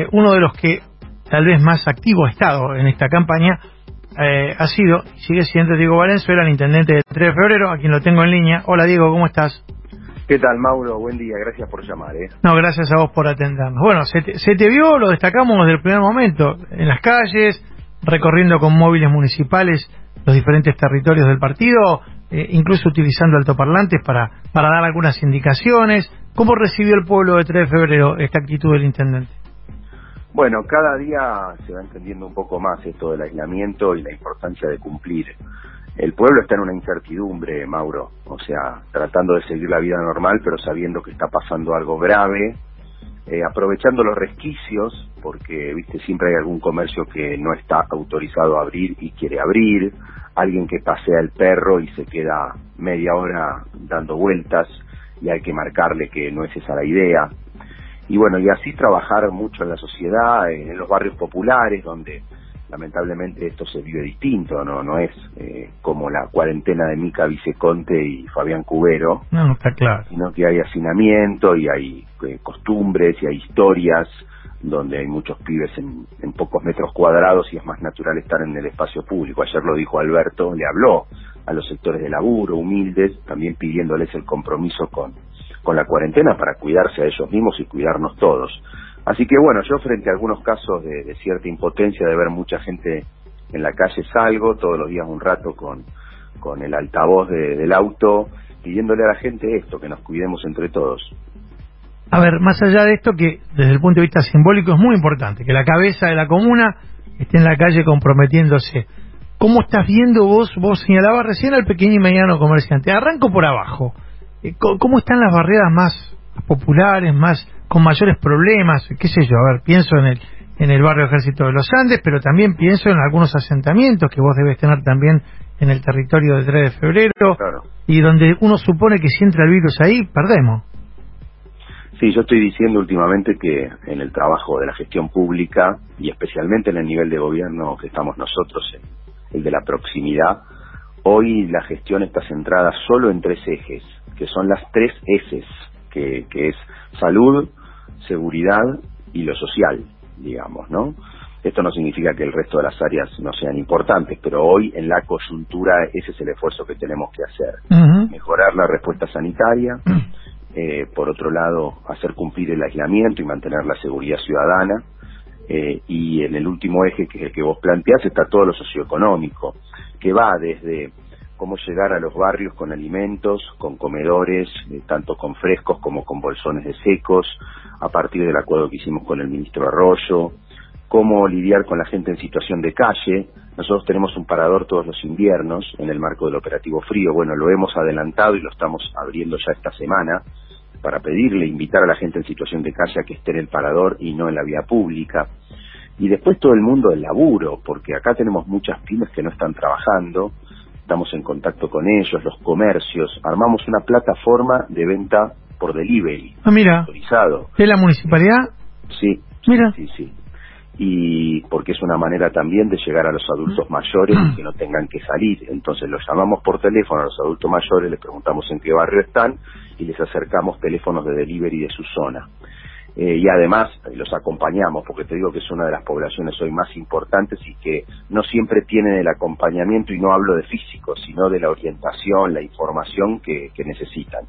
eh, uno de los que tal vez más activo ha estado en esta campaña eh, ha sido, sigue siendo Diego Valenzuela, el intendente de 3 de febrero, a quien lo tengo en línea. Hola Diego, ¿cómo estás? ¿Qué tal, Mauro? Buen día, gracias por llamar. ¿eh? No, gracias a vos por atendernos. Bueno, se te, se te vio, lo destacamos desde el primer momento, en las calles, recorriendo con móviles municipales los diferentes territorios del partido, eh, incluso utilizando altoparlantes para, para dar algunas indicaciones. ¿Cómo recibió el pueblo de 3 de febrero esta actitud del intendente? Bueno, cada día se va entendiendo un poco más esto del aislamiento y la importancia de cumplir. El pueblo está en una incertidumbre, Mauro, o sea, tratando de seguir la vida normal, pero sabiendo que está pasando algo grave, eh, aprovechando los resquicios, porque, viste, siempre hay algún comercio que no está autorizado a abrir y quiere abrir, alguien que pasea el perro y se queda media hora dando vueltas y hay que marcarle que no es esa la idea y bueno, y así trabajar mucho en la sociedad, en los barrios populares, donde lamentablemente esto se vive distinto, no no es eh, como la cuarentena de Mica Viceconte y Fabián Cubero, no, está claro. sino que hay hacinamiento y hay eh, costumbres y hay historias donde hay muchos pibes en, en pocos metros cuadrados y es más natural estar en el espacio público. Ayer lo dijo Alberto, le habló a los sectores de laburo, humildes, también pidiéndoles el compromiso con, con la cuarentena para cuidarse a ellos mismos y cuidarnos todos. Así que bueno, yo frente a algunos casos de, cierta impotencia de ver mucha gente en la calle salgo todos los días un rato con, con el altavoz del auto pidiéndole a la gente esto, que nos cuidemos entre todos. A ver, más allá de esto, que desde el punto de vista simbólico es muy importante, que la cabeza de la comuna esté en la calle comprometiéndose. ¿Cómo estás viendo vos? Vos señalabas recién al pequeño y mediano comerciante. Arranco por abajo. ¿Cómo están las barriadas más populares, más con mayores problemas? ¿Qué sé yo? A ver, pienso en el en el barrio Ejército de los Andes, pero también pienso en algunos asentamientos que vos debes tener también en el territorio del 3 de febrero, y donde uno supone que si entra el virus ahí, perdemos. Sí, yo estoy diciendo últimamente que en el trabajo de la gestión pública y especialmente en el nivel de gobierno que estamos nosotros, el de la proximidad, hoy la gestión está centrada solo en tres ejes que son las tres S, que, que es salud, seguridad y lo social, digamos, ¿no? Esto no significa que el resto de las áreas no sean importantes, pero hoy en la coyuntura ese es el esfuerzo que tenemos que hacer. Mejorar la respuesta sanitaria, eh, por otro lado, hacer cumplir el aislamiento y mantener la seguridad ciudadana, eh, y en el último eje, que es el que vos planteás, está todo lo socioeconómico, que va desde cómo llegar a los barrios con alimentos, con comedores, eh, tanto con frescos como con bolsones de secos, a partir del acuerdo que hicimos con el ministro Arroyo, cómo lidiar con la gente en situación de calle. Nosotros tenemos un parador todos los inviernos en el marco del operativo frío. Bueno, lo hemos adelantado y lo estamos abriendo ya esta semana para pedirle, invitar a la gente en situación de calle a que esté en el parador y no en la vía pública. Y después todo el mundo del laburo, porque acá tenemos muchas pymes que no están trabajando, estamos en contacto con ellos, los comercios, armamos una plataforma de venta por delivery. Ah, mira. Autorizado. ¿De la municipalidad? Sí. Mira. Sí, sí. Y porque es una manera también de llegar a los adultos mayores y que no tengan que salir. Entonces los llamamos por teléfono a los adultos mayores, les preguntamos en qué barrio están y les acercamos teléfonos de delivery de su zona. Eh, y además los acompañamos, porque te digo que es una de las poblaciones hoy más importantes y que no siempre tienen el acompañamiento, y no hablo de físico, sino de la orientación, la información que, que necesitan.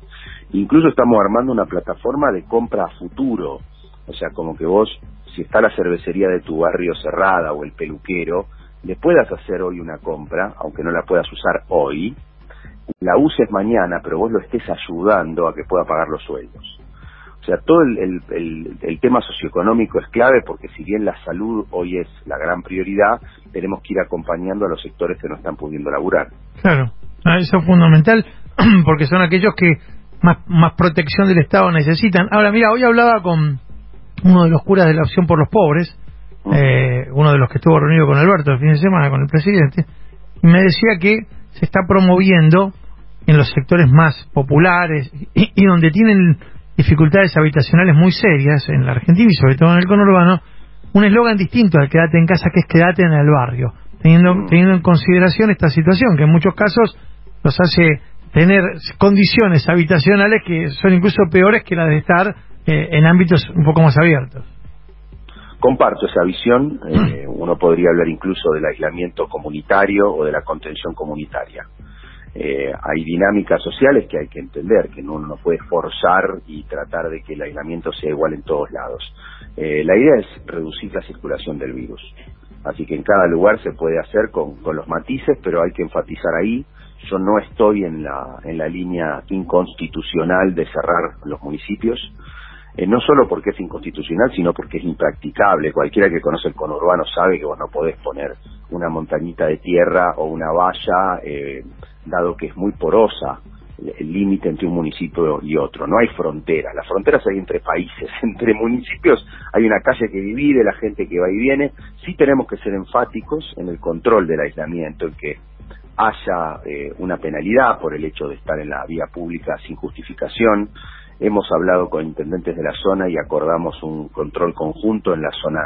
Incluso estamos armando una plataforma de compra a futuro, o sea, como que vos, si está la cervecería de tu barrio cerrada o el peluquero, le puedas hacer hoy una compra, aunque no la puedas usar hoy, la uses mañana, pero vos lo estés ayudando a que pueda pagar los sueldos. O sea, todo el, el, tema socioeconómico es clave porque si bien la salud hoy es la gran prioridad, tenemos que ir acompañando a los sectores que no están pudiendo laburar. Claro, ah, eso es fundamental porque son aquellos que más, más protección del Estado necesitan. Ahora, mira, hoy hablaba con uno de los curas de la opción por los pobres, eh, uno de los que estuvo reunido con Alberto el fin de semana, con el presidente, y me decía que se está promoviendo en los sectores más populares y donde tienen dificultades habitacionales muy serias en la Argentina y sobre todo en el conurbano, un eslogan distinto al quédate en casa que es quédate en el barrio, teniendo, mm. teniendo en consideración esta situación que en muchos casos los hace tener condiciones habitacionales que son incluso peores que las de estar eh, en ámbitos un poco más abiertos. comparto esa visión. Eh, uno podría hablar incluso del aislamiento comunitario o de la contención comunitaria. Eh, hay dinámicas sociales que hay que entender, que uno no puede forzar y tratar de que el aislamiento sea igual en todos lados. Eh, la idea es reducir la circulación del virus. Así que en cada lugar se puede hacer con, con los matices, pero hay que enfatizar ahí. Yo no estoy en la, en la línea inconstitucional de cerrar los municipios. Eh, no solo porque es inconstitucional, sino porque es impracticable. Cualquiera que conoce el conurbano sabe que vos no podés poner una montañita de tierra o una valla, eh, dado que es muy porosa el límite entre un municipio y otro. No hay fronteras. Las fronteras hay entre países. Entre municipios hay una calle que divide, la gente que va y viene. Sí tenemos que ser enfáticos en el control del aislamiento, en que haya eh, una penalidad por el hecho de estar en la vía pública sin justificación, Hemos hablado con intendentes de la zona y acordamos un control conjunto en la zona,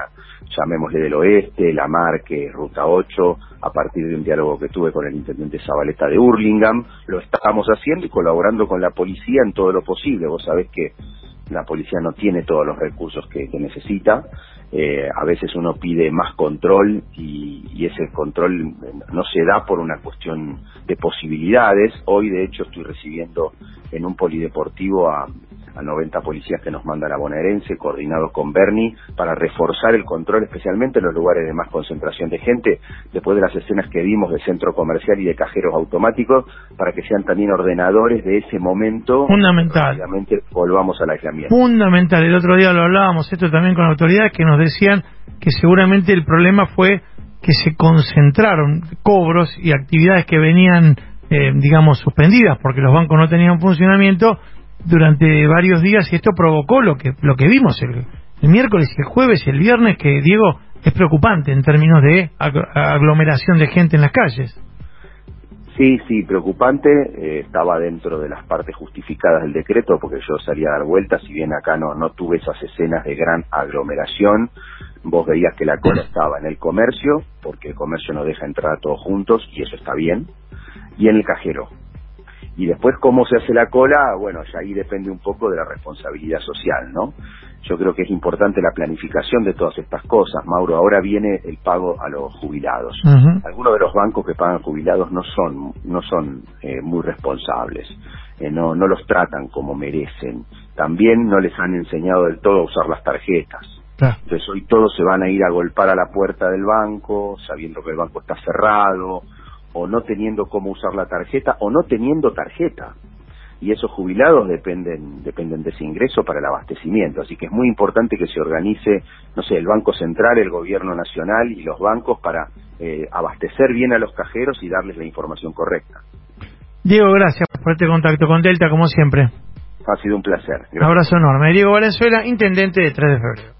llamémosle del oeste, La Marque, Ruta 8, a partir de un diálogo que tuve con el intendente Zabaleta de Hurlingham. Lo estamos haciendo y colaborando con la policía en todo lo posible. Vos sabés que la policía no tiene todos los recursos que, necesita. Eh, a veces uno pide más control y, y, ese control no se da por una cuestión de posibilidades. Hoy, de hecho, estoy recibiendo en un polideportivo a, a 90 policías que nos manda la bonaerense, coordinados con Bernie, para reforzar el control, especialmente en los lugares de más concentración de gente, después de las escenas que vimos de centro comercial y de cajeros automáticos, para que sean también ordenadores de ese momento. Fundamental. Obviamente volvamos al aislamiento. Fundamental. El otro día lo hablábamos, esto también con autoridades, que nos decían que seguramente el problema fue que se concentraron cobros y actividades que venían, eh, digamos, suspendidas porque los bancos no tenían funcionamiento durante varios días y esto provocó lo que lo que vimos el, miércoles y el jueves y el viernes que Diego es preocupante en términos de aglomeración de gente en las calles. Sí, sí, preocupante. Eh, estaba dentro de las partes justificadas del decreto porque yo salía a dar vueltas, si bien acá no, no tuve esas escenas de gran aglomeración. Vos veías que la cola estaba en el comercio, porque el comercio no deja entrar a todos juntos y eso está bien, y en el cajero. Y después cómo se hace la cola, bueno, ya ahí depende un poco de la responsabilidad social, ¿no? Yo creo que es importante la planificación de todas estas cosas, Mauro. Ahora viene el pago a los jubilados. Algunos de los bancos que pagan jubilados no son no son eh, muy responsables, eh, no no los tratan como merecen. También no les han enseñado del todo a usar las tarjetas. Entonces hoy todos se van a ir a golpar a la puerta del banco, sabiendo que el banco está cerrado, o no teniendo cómo usar la tarjeta o no teniendo tarjeta. Y esos jubilados dependen, dependen de ese ingreso para el abastecimiento. Así que es muy importante que se organice, no sé, el Banco Central, el Gobierno Nacional y los bancos para eh, abastecer bien a los cajeros y darles la información correcta. Diego, gracias por este contacto con Delta, como siempre. Ha sido un placer. Un abrazo enorme. Diego Valenzuela, intendente de 3 de febrero.